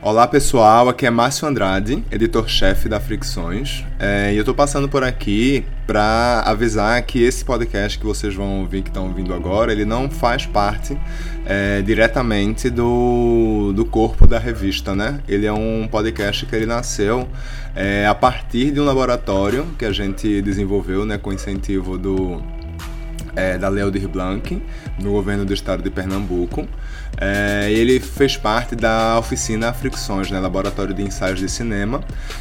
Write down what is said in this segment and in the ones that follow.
Olá pessoal, aqui é Márcio Andrade, editor-chefe da Fricções, é, e eu estou passando por aqui para avisar que esse podcast que vocês vão ouvir, que estão ouvindo agora, ele não faz parte é, diretamente do, do corpo da revista, né? Ele é um podcast que ele nasceu é, a partir de um laboratório que a gente desenvolveu, né, com incentivo do é, da Leo Blanc, no governo do estado de Pernambuco. É, ele fez parte da oficina Fricções, né, Laboratório de Ensaios de Cinema,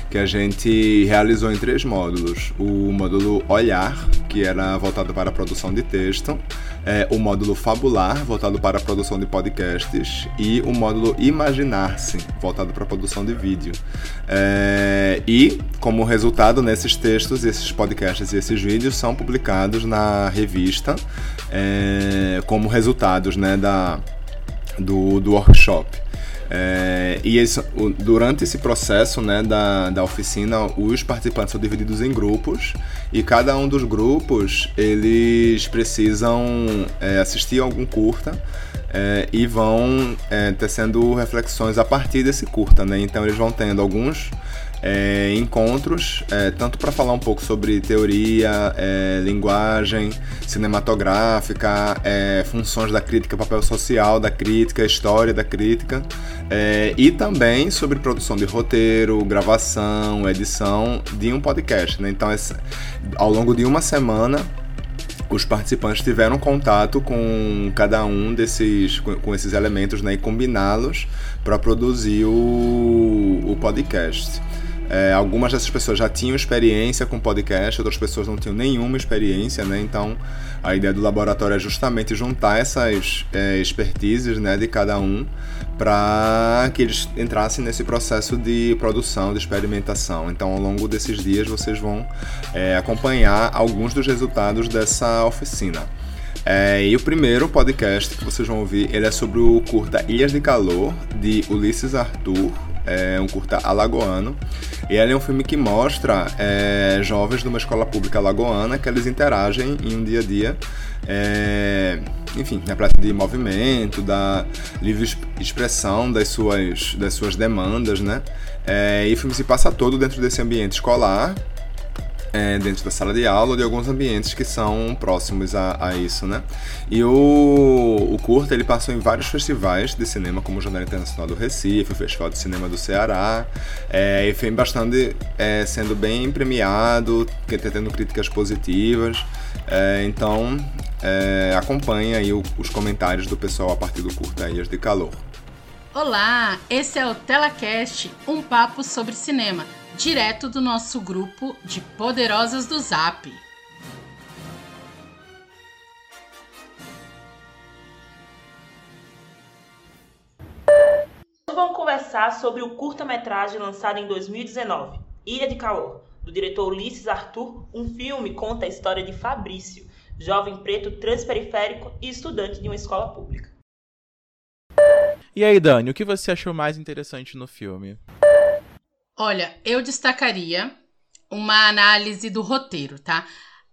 que a gente realizou em três módulos. O módulo Olhar, que era voltado para a produção de texto, é, o módulo Fabular, voltado para a produção de podcasts, e o módulo Imaginar-se, voltado para a produção de vídeo. É, e, como resultado, nesses textos, esses podcasts e esses vídeos são publicados na revista é, como resultados né, da do, do workshop. É, e esse, durante esse processo né, da, da oficina, os participantes são divididos em grupos e cada um dos grupos eles precisam é, assistir algum curta é, e vão é, tecendo reflexões a partir desse curta. Né? Então eles vão tendo alguns é, encontros, é, tanto para falar um pouco sobre teoria, é, linguagem cinematográfica, é, funções da crítica, papel social da crítica, história da crítica, é, e também sobre produção de roteiro, gravação, edição de um podcast. Né? Então, ao longo de uma semana, os participantes tiveram contato com cada um desses com esses elementos né, e combiná-los para produzir o, o podcast. É, algumas dessas pessoas já tinham experiência com podcast, outras pessoas não tinham nenhuma experiência, né? Então, a ideia do laboratório é justamente juntar essas é, expertises né, de cada um para que eles entrassem nesse processo de produção, de experimentação. Então, ao longo desses dias, vocês vão é, acompanhar alguns dos resultados dessa oficina. É, e o primeiro podcast que vocês vão ouvir, ele é sobre o curta Ilhas de Calor, de Ulisses Arthur, é um curta alagoano. E ele é um filme que mostra é, jovens de uma escola pública alagoana que eles interagem em um dia a dia. É, enfim, na prática de movimento, da livre expressão das suas, das suas demandas, né? É, e o filme se passa todo dentro desse ambiente escolar, é, dentro da sala de aula ou de alguns ambientes que são próximos a, a isso, né? E o, o curta ele passou em vários festivais de cinema, como o Jornal Internacional do Recife, o Festival de Cinema do Ceará, é, e foi bastante é, sendo bem premiado, tendo críticas positivas. É, então é, acompanhe aí o, os comentários do pessoal a partir do curta Ilhas de Calor. Olá, esse é o TelaCast, um papo sobre cinema direto do nosso grupo de poderosas do Zap. Vamos conversar sobre o curta-metragem lançado em 2019, Ilha de Calor, do diretor Ulisses Arthur. Um filme conta a história de Fabrício, jovem preto transperiférico e estudante de uma escola pública. E aí, Dani, o que você achou mais interessante no filme? Olha, eu destacaria uma análise do roteiro, tá?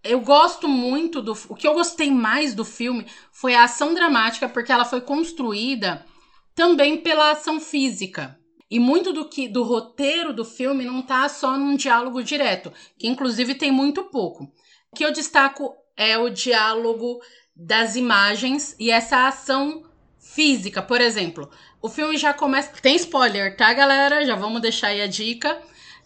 Eu gosto muito do. O que eu gostei mais do filme foi a ação dramática, porque ela foi construída também pela ação física. E muito do que do roteiro do filme não tá só num diálogo direto, que inclusive tem muito pouco. O que eu destaco é o diálogo das imagens e essa ação física, por exemplo. O filme já começa. Tem spoiler, tá, galera? Já vamos deixar aí a dica.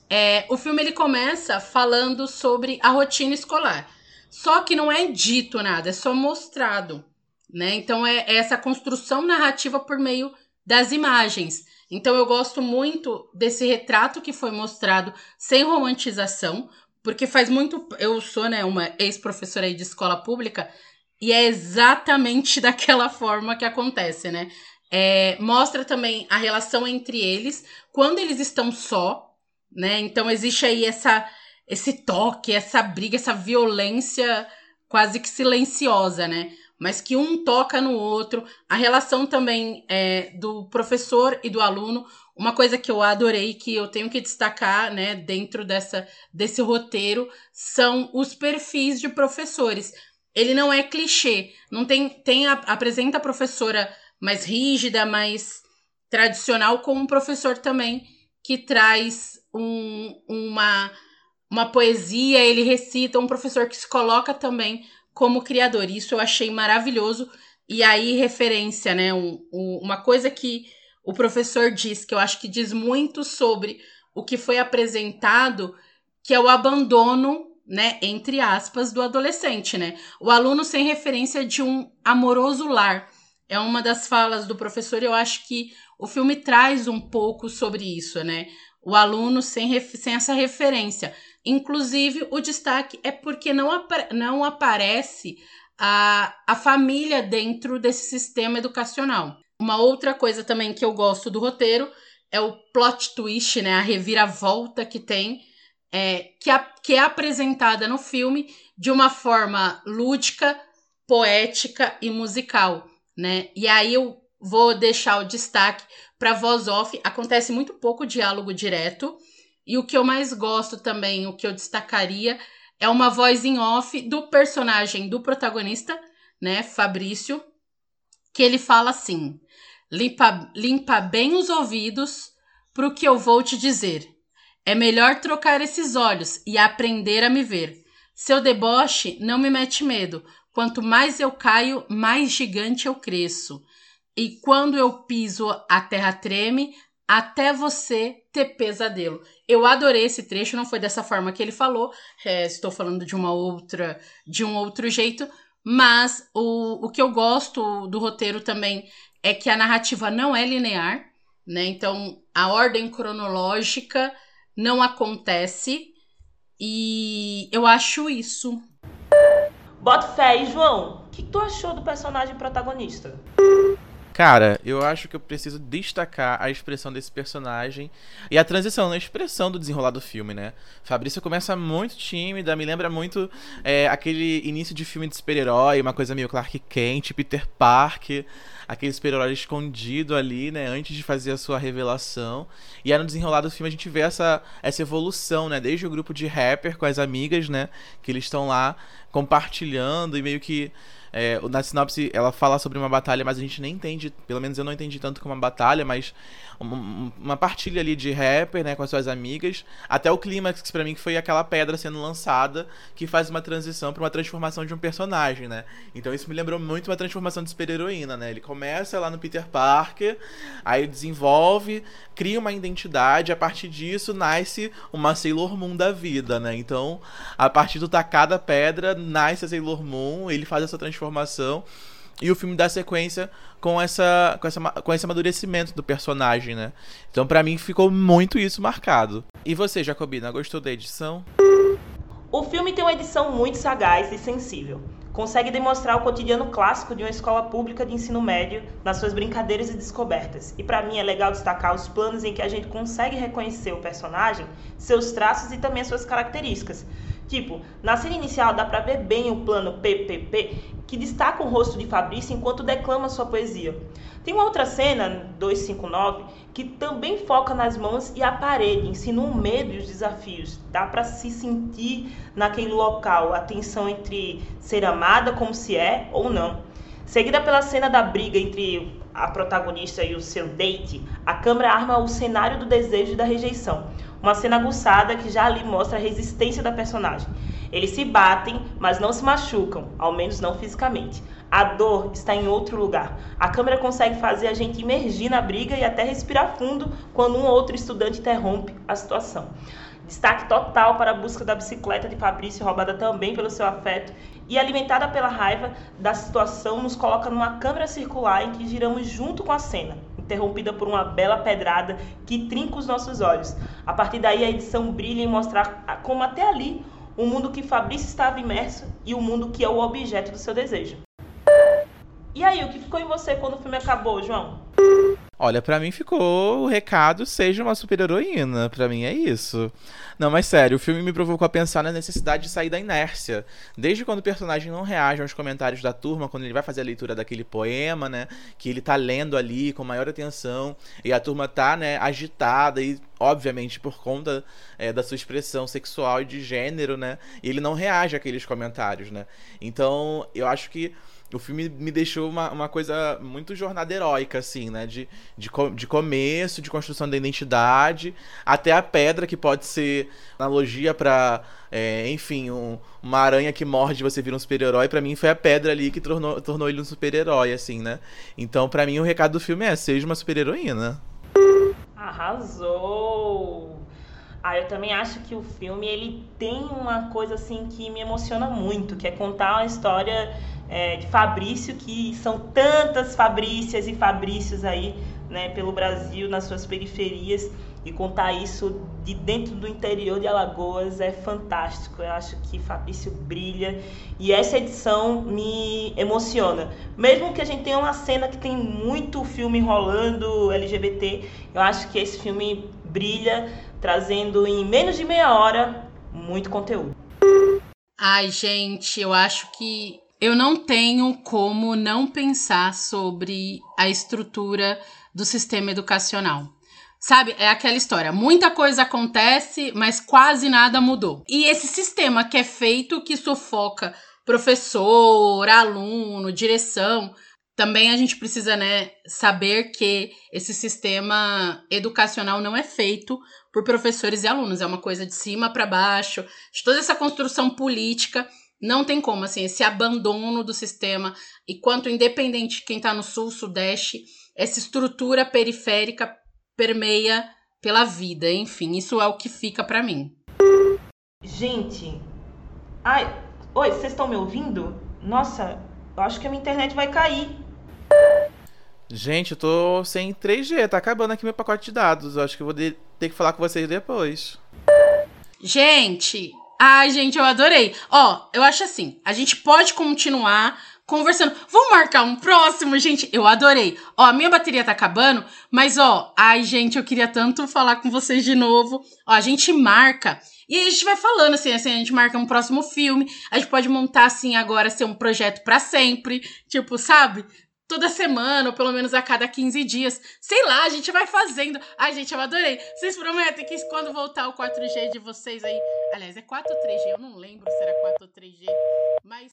É, o filme ele começa falando sobre a rotina escolar. Só que não é dito nada, é só mostrado. Né? Então é, é essa construção narrativa por meio das imagens. Então eu gosto muito desse retrato que foi mostrado sem romantização, porque faz muito. Eu sou né, uma ex-professora de escola pública e é exatamente daquela forma que acontece, né? É, mostra também a relação entre eles quando eles estão só, né? Então existe aí essa, esse toque, essa briga, essa violência quase que silenciosa, né? Mas que um toca no outro. A relação também é, do professor e do aluno. Uma coisa que eu adorei, que eu tenho que destacar, né, dentro dessa, desse roteiro, são os perfis de professores ele não é clichê. Não tem, tem a, apresenta a professora mais rígida, mais tradicional, com um professor também que traz um, uma, uma poesia, ele recita, um professor que se coloca também como criador. Isso eu achei maravilhoso. E aí, referência, né? Um, um, uma coisa que o professor diz, que eu acho que diz muito sobre o que foi apresentado, que é o abandono, né, entre aspas, do adolescente, né? O aluno sem referência de um amoroso lar. É uma das falas do professor, eu acho que o filme traz um pouco sobre isso, né? O aluno sem, sem essa referência. Inclusive, o destaque é porque não, ap não aparece a, a família dentro desse sistema educacional. Uma outra coisa também que eu gosto do roteiro é o plot twist, né? A reviravolta que tem, é, que, a, que é apresentada no filme de uma forma lúdica, poética e musical, né? E aí eu vou deixar o destaque para voz off. Acontece muito pouco diálogo direto. E o que eu mais gosto também, o que eu destacaria, é uma voz em off do personagem do protagonista, né, Fabrício, que ele fala assim: limpa, limpa bem os ouvidos para o que eu vou te dizer. É melhor trocar esses olhos e aprender a me ver. Seu deboche não me mete medo. Quanto mais eu caio, mais gigante eu cresço. E quando eu piso, a terra treme, até você ter pesadelo. Eu adorei esse trecho, não foi dessa forma que ele falou, é, estou falando de uma outra, de um outro jeito, mas o, o que eu gosto do roteiro também é que a narrativa não é linear, né? Então a ordem cronológica não acontece e eu acho isso. Bota fé aí, João. O que tu achou do personagem protagonista? Cara, eu acho que eu preciso destacar a expressão desse personagem e a transição na expressão do desenrolar do filme, né? Fabrício começa muito tímida, me lembra muito é, aquele início de filme de super-herói, uma coisa meio Clark Kent, Peter Parker, aquele super-herói escondido ali, né? Antes de fazer a sua revelação. E aí no desenrolar do filme a gente vê essa, essa evolução, né? Desde o grupo de rapper com as amigas, né? Que eles estão lá compartilhando e meio que é, na sinopse ela fala sobre uma batalha, mas a gente nem entende, pelo menos eu não entendi tanto como uma batalha, mas uma, uma partilha ali de rapper, né, com as suas amigas, até o clímax para mim que foi aquela pedra sendo lançada que faz uma transição para uma transformação de um personagem, né? Então isso me lembrou muito uma transformação de super-heroína, né? Ele começa lá no Peter Parker, aí desenvolve, cria uma identidade, a partir disso nasce uma Sailor Moon da vida, né? Então, a partir do tacada pedra nasce a Sailor Moon, ele faz essa transformação e o filme dá sequência com essa com essa com esse amadurecimento do personagem, né? Então para mim ficou muito isso marcado. E você, Jacobina, gostou da edição? O filme tem uma edição muito sagaz e sensível. Consegue demonstrar o cotidiano clássico de uma escola pública de ensino médio nas suas brincadeiras e descobertas. E para mim é legal destacar os planos em que a gente consegue reconhecer o personagem, seus traços e também as suas características. Tipo, na cena inicial dá pra ver bem o plano PPP que destaca o rosto de Fabrício enquanto declama sua poesia. Tem uma outra cena, 259, que também foca nas mãos e a parede, ensina o medo e os desafios. Dá para se sentir naquele local a tensão entre ser amada como se é ou não. Seguida pela cena da briga entre a protagonista e o seu date, a câmera arma o cenário do desejo e da rejeição. Uma cena aguçada que já ali mostra a resistência da personagem. Eles se batem, mas não se machucam, ao menos não fisicamente. A dor está em outro lugar. A câmera consegue fazer a gente emergir na briga e até respirar fundo quando um ou outro estudante interrompe a situação. Destaque total para a busca da bicicleta de Fabrício, roubada também pelo seu afeto e alimentada pela raiva da situação, nos coloca numa câmera circular em que giramos junto com a cena interrompida por uma bela pedrada que trinca os nossos olhos. A partir daí, a edição brilha em mostrar como até ali o mundo que Fabrício estava imerso e o mundo que é o objeto do seu desejo. E aí, o que ficou em você quando o filme acabou, João? Olha, para mim ficou o recado seja uma super-heroína. Para mim é isso. Não, mas sério, o filme me provocou a pensar na necessidade de sair da inércia. Desde quando o personagem não reage aos comentários da turma, quando ele vai fazer a leitura daquele poema, né? Que ele tá lendo ali com maior atenção. E a turma tá, né, agitada e, obviamente, por conta é, da sua expressão sexual e de gênero, né? Ele não reage àqueles comentários, né? Então, eu acho que o filme me deixou uma, uma coisa muito jornada heróica, assim, né? De, de, de começo, de construção da identidade, até a pedra, que pode ser analogia para é, enfim, um, uma aranha que morde você vira um super-herói. para mim foi a pedra ali que tornou, tornou ele um super-herói, assim, né? Então, para mim, o recado do filme é: seja uma super-heroína. Arrasou! Ah, eu também acho que o filme ele tem uma coisa assim que me emociona muito, que é contar uma história é, de Fabrício, que são tantas Fabrícias e Fabrícios aí, né, pelo Brasil, nas suas periferias, e contar isso de dentro do interior de Alagoas é fantástico. Eu acho que Fabrício brilha e essa edição me emociona. Mesmo que a gente tenha uma cena que tem muito filme rolando LGBT, eu acho que esse filme brilha, trazendo em menos de meia hora muito conteúdo. Ai, gente, eu acho que eu não tenho como não pensar sobre a estrutura do sistema educacional. Sabe, é aquela história. Muita coisa acontece, mas quase nada mudou. E esse sistema que é feito, que sufoca professor, aluno, direção, também a gente precisa, né, saber que esse sistema educacional não é feito por professores e alunos, é uma coisa de cima para baixo, de toda essa construção política não tem como, assim, esse abandono do sistema, e quanto independente quem está no sul, sudeste, essa estrutura periférica permeia pela vida. Enfim, isso é o que fica para mim. Gente, ai, oi, vocês estão me ouvindo? Nossa, eu acho que a minha internet vai cair. Gente, eu tô sem 3G, tá acabando aqui meu pacote de dados. Eu acho que eu vou ter que falar com vocês depois. Gente, Ai, gente, eu adorei. Ó, eu acho assim, a gente pode continuar conversando. Vamos marcar um próximo, gente? Eu adorei. Ó, a minha bateria tá acabando, mas ó, ai, gente, eu queria tanto falar com vocês de novo. Ó, a gente marca e a gente vai falando assim, assim, a gente marca um próximo filme. A gente pode montar assim agora ser um projeto para sempre, tipo, sabe? Toda semana, ou pelo menos a cada 15 dias. Sei lá, a gente vai fazendo. Ai, gente, eu adorei. Vocês prometem que quando voltar o 4G de vocês aí. Aliás, é 4 3G, eu não lembro se era 4 3G, mas.